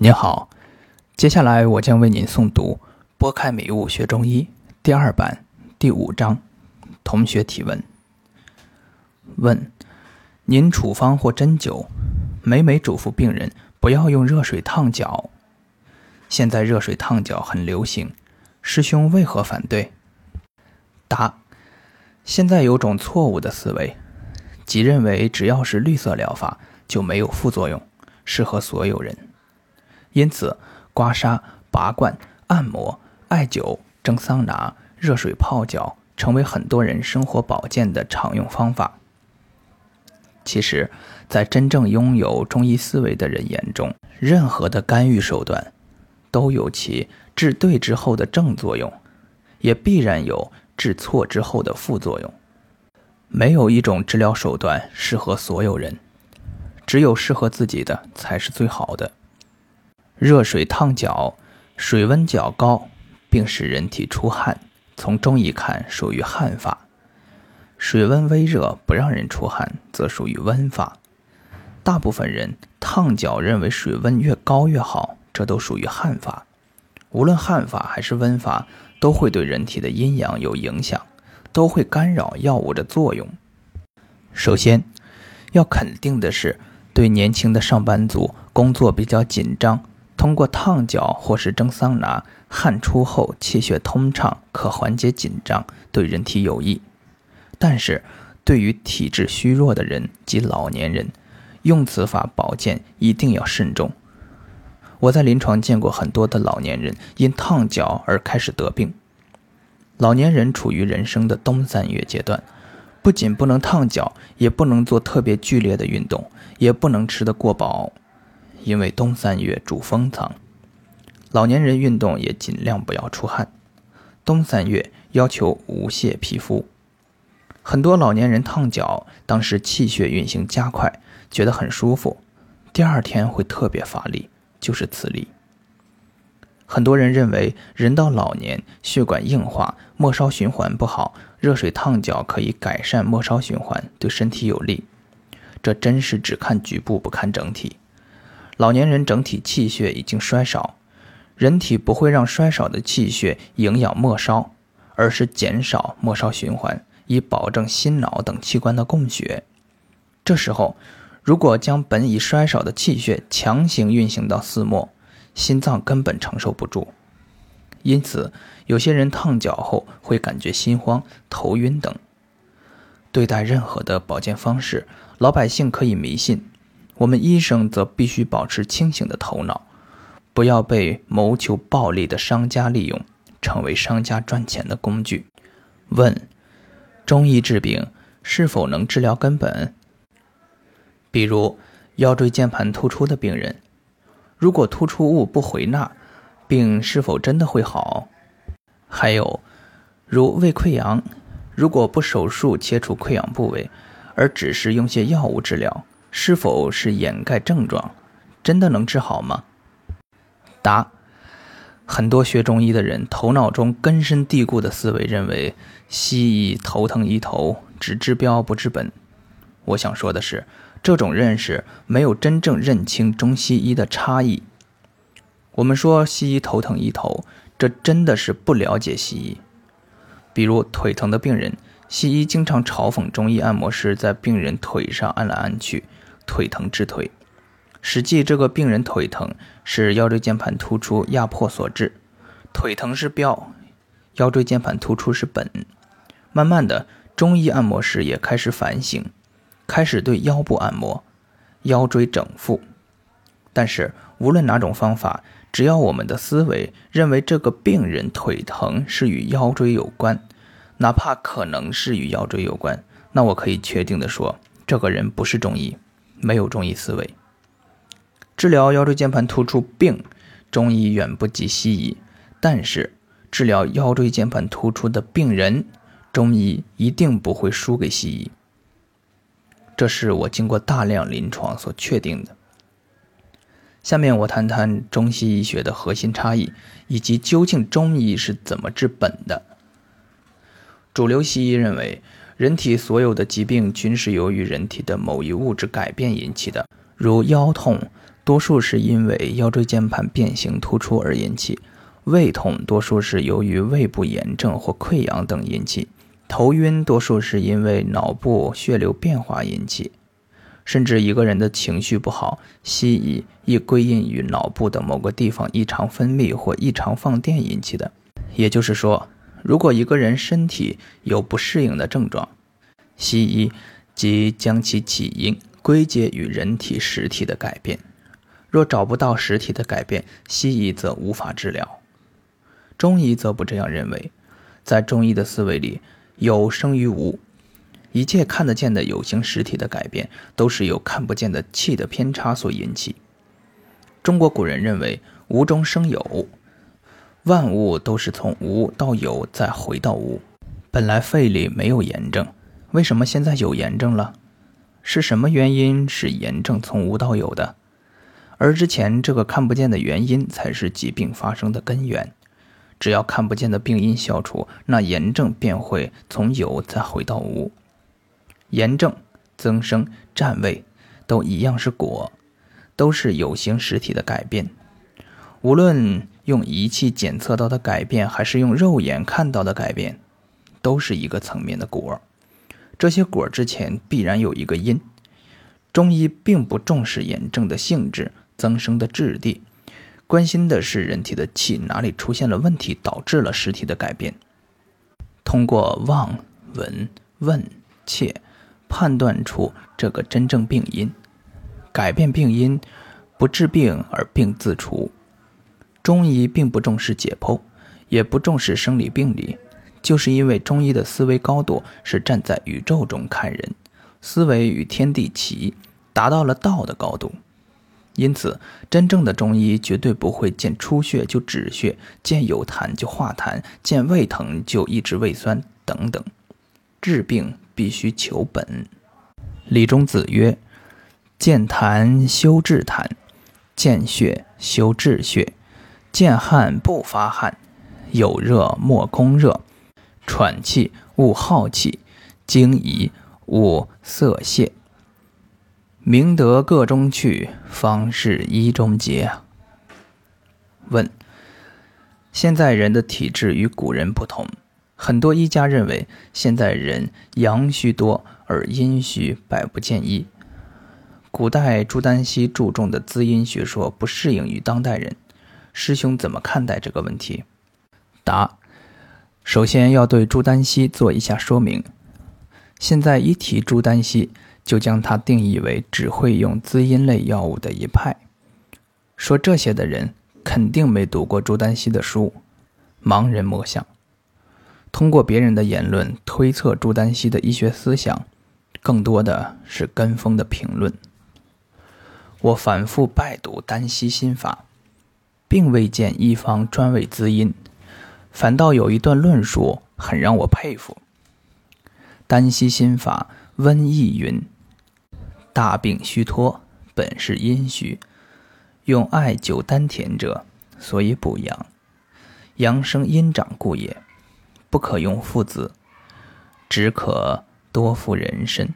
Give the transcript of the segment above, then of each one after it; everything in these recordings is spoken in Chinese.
您好，接下来我将为您诵读《拨开迷雾学中医》第二版第五章。同学提问：问，您处方或针灸，每每嘱咐病人不要用热水烫脚。现在热水烫脚很流行，师兄为何反对？答：现在有种错误的思维，即认为只要是绿色疗法就没有副作用，适合所有人。因此，刮痧、拔罐、按摩、艾灸、蒸桑拿、热水泡脚，成为很多人生活保健的常用方法。其实，在真正拥有中医思维的人眼中，任何的干预手段，都有其治对之后的正作用，也必然有治错之后的副作用。没有一种治疗手段适合所有人，只有适合自己的才是最好的。热水烫脚，水温较高，并使人体出汗，从中医看属于汗法；水温微热不让人出汗，则属于温法。大部分人烫脚认为水温越高越好，这都属于汗法。无论汗法还是温法，都会对人体的阴阳有影响，都会干扰药物的作用。首先，要肯定的是，对年轻的上班族，工作比较紧张。通过烫脚或是蒸桑拿，汗出后气血通畅，可缓解紧张，对人体有益。但是，对于体质虚弱的人及老年人，用此法保健一定要慎重。我在临床见过很多的老年人因烫脚而开始得病。老年人处于人生的冬三月阶段，不仅不能烫脚，也不能做特别剧烈的运动，也不能吃得过饱。因为冬三月主封藏，老年人运动也尽量不要出汗。冬三月要求无泄皮肤，很多老年人烫脚，当时气血运行加快，觉得很舒服，第二天会特别乏力，就是此理。很多人认为人到老年血管硬化，末梢循环不好，热水烫脚可以改善末梢循环，对身体有利。这真是只看局部不看整体。老年人整体气血已经衰少，人体不会让衰少的气血营养末梢，而是减少末梢循环，以保证心脑等器官的供血。这时候，如果将本已衰少的气血强行运行到四末，心脏根本承受不住。因此，有些人烫脚后会感觉心慌、头晕等。对待任何的保健方式，老百姓可以迷信。我们医生则必须保持清醒的头脑，不要被谋求暴利的商家利用，成为商家赚钱的工具。问：中医治病是否能治疗根本？比如腰椎间盘突出的病人，如果突出物不回纳，病是否真的会好？还有，如胃溃疡，如果不手术切除溃疡部位，而只是用些药物治疗？是否是掩盖症状？真的能治好吗？答：很多学中医的人头脑中根深蒂固的思维认为，西医头疼医头，只治标不治本。我想说的是，这种认识没有真正认清中西医的差异。我们说西医头疼医头，这真的是不了解西医。比如腿疼的病人，西医经常嘲讽中医按摩师在病人腿上按来按去。腿疼治腿，实际这个病人腿疼是腰椎间盘突出压迫所致，腿疼是标，腰椎间盘突出是本。慢慢的，中医按摩师也开始反省，开始对腰部按摩，腰椎整复。但是无论哪种方法，只要我们的思维认为这个病人腿疼是与腰椎有关，哪怕可能是与腰椎有关，那我可以确定的说，这个人不是中医。没有中医思维，治疗腰椎间盘突出病，中医远不及西医。但是治疗腰椎间盘突出的病人，中医一定不会输给西医。这是我经过大量临床所确定的。下面我谈谈中西医学的核心差异，以及究竟中医是怎么治本的。主流西医认为。人体所有的疾病均是由于人体的某一物质改变引起的，如腰痛、多数是因为腰椎间盘变形突出而引起；胃痛多数是由于胃部炎症或溃疡等引起；头晕多数是因为脑部血流变化引起。甚至一个人的情绪不好，西医亦归因于脑部的某个地方异常分泌或异常放电引起的。也就是说，如果一个人身体有不适应的症状，西医即将其起因归结于人体实体的改变。若找不到实体的改变，西医则无法治疗。中医则不这样认为，在中医的思维里，有生于无。一切看得见的有形实体的改变，都是由看不见的气的偏差所引起。中国古人认为“无中生有”，万物都是从无到有再回到无。本来肺里没有炎症，为什么现在有炎症了？是什么原因使炎症从无到有的？而之前这个看不见的原因，才是疾病发生的根源。只要看不见的病因消除，那炎症便会从有再回到无。炎症、增生、占位，都一样是果，都是有形实体的改变。无论用仪器检测到的改变，还是用肉眼看到的改变，都是一个层面的果。这些果之前必然有一个因。中医并不重视炎症的性质、增生的质地，关心的是人体的气哪里出现了问题，导致了实体的改变。通过望、闻、问、切。判断出这个真正病因，改变病因，不治病而病自除。中医并不重视解剖，也不重视生理病理，就是因为中医的思维高度是站在宇宙中看人，思维与天地齐，达到了道的高度。因此，真正的中医绝对不会见出血就止血，见有痰就化痰，见胃疼就抑制胃酸等等，治病。必须求本。李中子曰：“见痰修治痰，见血修治血，见汗不发汗，有热莫攻热，喘气勿好气，惊疑勿色泄。明德各中去，方是医中结。”问：现在人的体质与古人不同。很多医家认为，现在人阳虚多而阴虚，百不见一。古代朱丹溪注重的滋阴学说不适应于当代人，师兄怎么看待这个问题？答：首先要对朱丹溪做一下说明。现在一提朱丹溪，就将他定义为只会用滋阴类药物的一派。说这些的人肯定没读过朱丹溪的书，盲人摸象。通过别人的言论推测朱丹溪的医学思想，更多的是跟风的评论。我反复拜读丹溪心法，并未见一方专为滋阴，反倒有一段论述很让我佩服。丹溪心法温益云：大病虚脱，本是阴虚，用艾灸丹田者，所以补阳，阳生阴长故也。不可用附子，只可多服人参。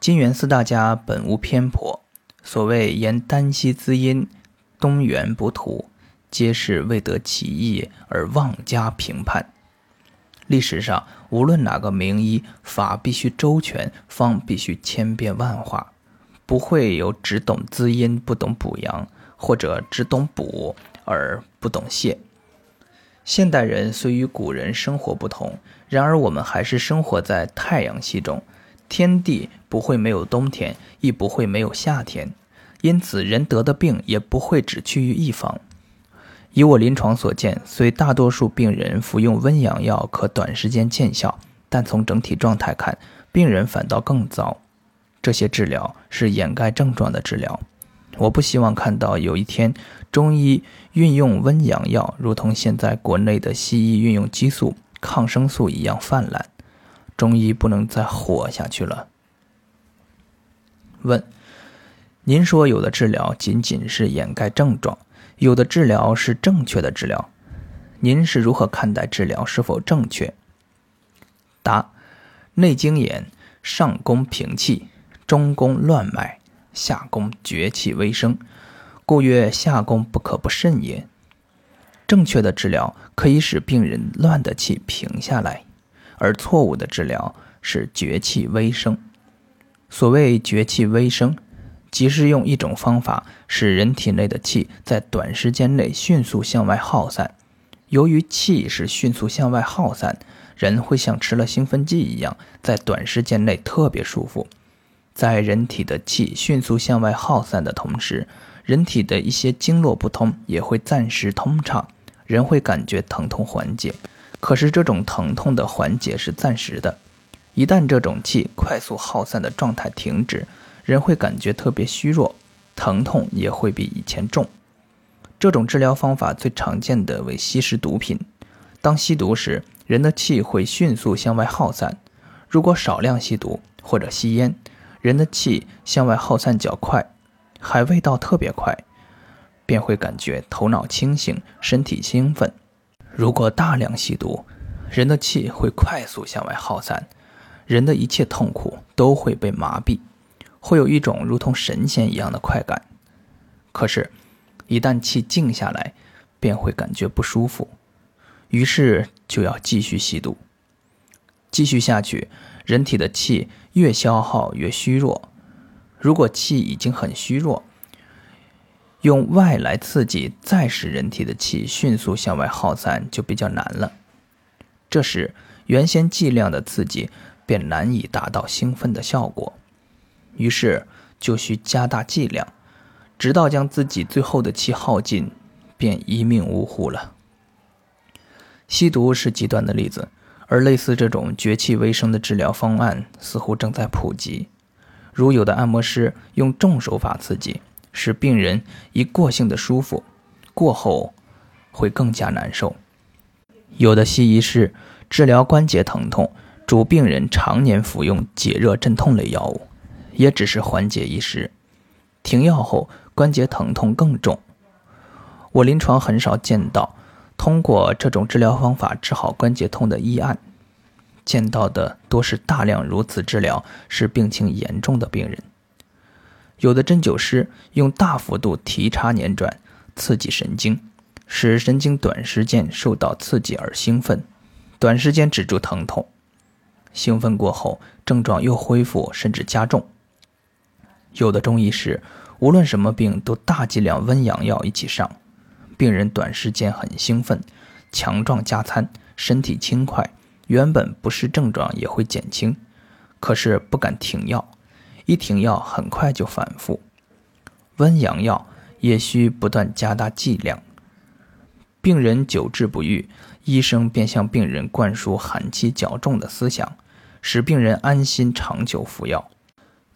金元四大家本无偏颇，所谓言丹溪滋阴、东源补土，皆是为得其意而妄加评判。历史上无论哪个名医，法必须周全，方必须千变万化，不会有只懂滋阴不懂补阳，或者只懂补而不懂泻。现代人虽与古人生活不同，然而我们还是生活在太阳系中，天地不会没有冬天，亦不会没有夏天，因此人得的病也不会只趋于一方。以我临床所见，虽大多数病人服用温阳药可短时间见效，但从整体状态看，病人反倒更糟。这些治疗是掩盖症状的治疗。我不希望看到有一天，中医运用温阳药，如同现在国内的西医运用激素、抗生素一样泛滥，中医不能再活下去了。问：您说有的治疗仅仅是掩盖症状，有的治疗是正确的治疗，您是如何看待治疗是否正确？答：内经言，上攻平气，中攻乱脉。下攻厥气微生，故曰下攻不可不慎也。正确的治疗可以使病人乱的气平下来，而错误的治疗是厥气微生。所谓厥气微生，即是用一种方法使人体内的气在短时间内迅速向外耗散。由于气是迅速向外耗散，人会像吃了兴奋剂一样，在短时间内特别舒服。在人体的气迅速向外耗散的同时，人体的一些经络不通也会暂时通畅，人会感觉疼痛缓解。可是这种疼痛的缓解是暂时的，一旦这种气快速耗散的状态停止，人会感觉特别虚弱，疼痛也会比以前重。这种治疗方法最常见的为吸食毒品。当吸毒时，人的气会迅速向外耗散；如果少量吸毒或者吸烟，人的气向外耗散较快，还未到特别快，便会感觉头脑清醒、身体兴奋。如果大量吸毒，人的气会快速向外耗散，人的一切痛苦都会被麻痹，会有一种如同神仙一样的快感。可是，一旦气静下来，便会感觉不舒服，于是就要继续吸毒。继续下去，人体的气。越消耗越虚弱，如果气已经很虚弱，用外来刺激再使人体的气迅速向外耗散就比较难了。这时，原先剂量的刺激便难以达到兴奋的效果，于是就需加大剂量，直到将自己最后的气耗尽，便一命呜呼了。吸毒是极端的例子。而类似这种绝气微生的治疗方案似乎正在普及，如有的按摩师用重手法刺激，使病人一过性的舒服，过后会更加难受；有的西医师治疗关节疼痛，主病人常年服用解热镇痛类药物，也只是缓解一时，停药后关节疼痛更重。我临床很少见到。通过这种治疗方法治好关节痛的医案，见到的多是大量如此治疗使病情严重的病人。有的针灸师用大幅度提插捻转刺激神经，使神经短时间受到刺激而兴奋，短时间止住疼痛，兴奋过后症状又恢复甚至加重。有的中医是无论什么病都大剂量温阳药一起上。病人短时间很兴奋，强壮加餐，身体轻快，原本不适症状也会减轻。可是不敢停药，一停药很快就反复。温阳药也需不断加大剂量。病人久治不愈，医生便向病人灌输寒气较重的思想，使病人安心长久服药。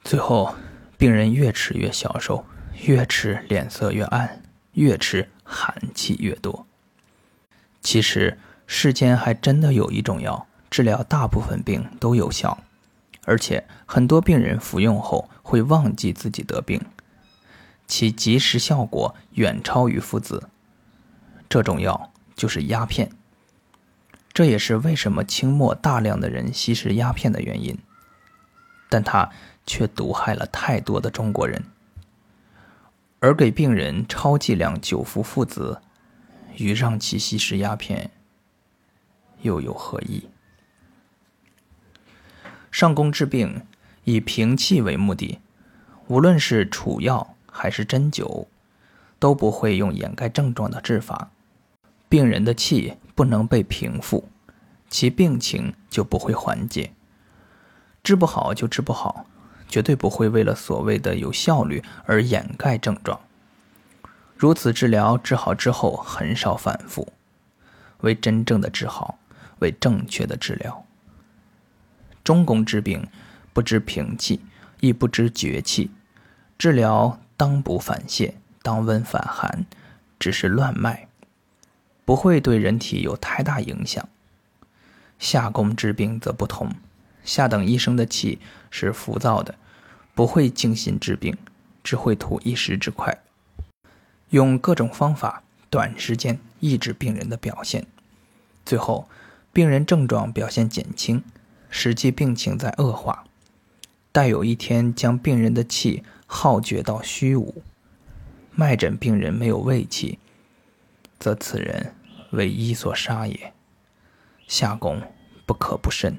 最后，病人越吃越消瘦，越吃脸色越暗，越吃。寒气越多，其实世间还真的有一种药，治疗大部分病都有效，而且很多病人服用后会忘记自己得病，其及时效果远超于附子。这种药就是鸦片，这也是为什么清末大量的人吸食鸦片的原因，但它却毒害了太多的中国人。而给病人超剂量久服附子，与让其吸食鸦片又有何异？上工治病以平气为目的，无论是处药还是针灸，都不会用掩盖症状的治法。病人的气不能被平复，其病情就不会缓解。治不好就治不好。绝对不会为了所谓的有效率而掩盖症状。如此治疗治好之后很少反复，为真正的治好，为正确的治疗。中宫治病不知平气，亦不知绝气，治疗当补反泻，当温反寒，只是乱脉，不会对人体有太大影响。下宫治病则不同。下等医生的气是浮躁的，不会精心治病，只会图一时之快，用各种方法短时间抑制病人的表现，最后病人症状表现减轻，实际病情在恶化。待有一天将病人的气耗绝到虚无，脉诊病人没有胃气，则此人为医所杀也。下功不可不慎。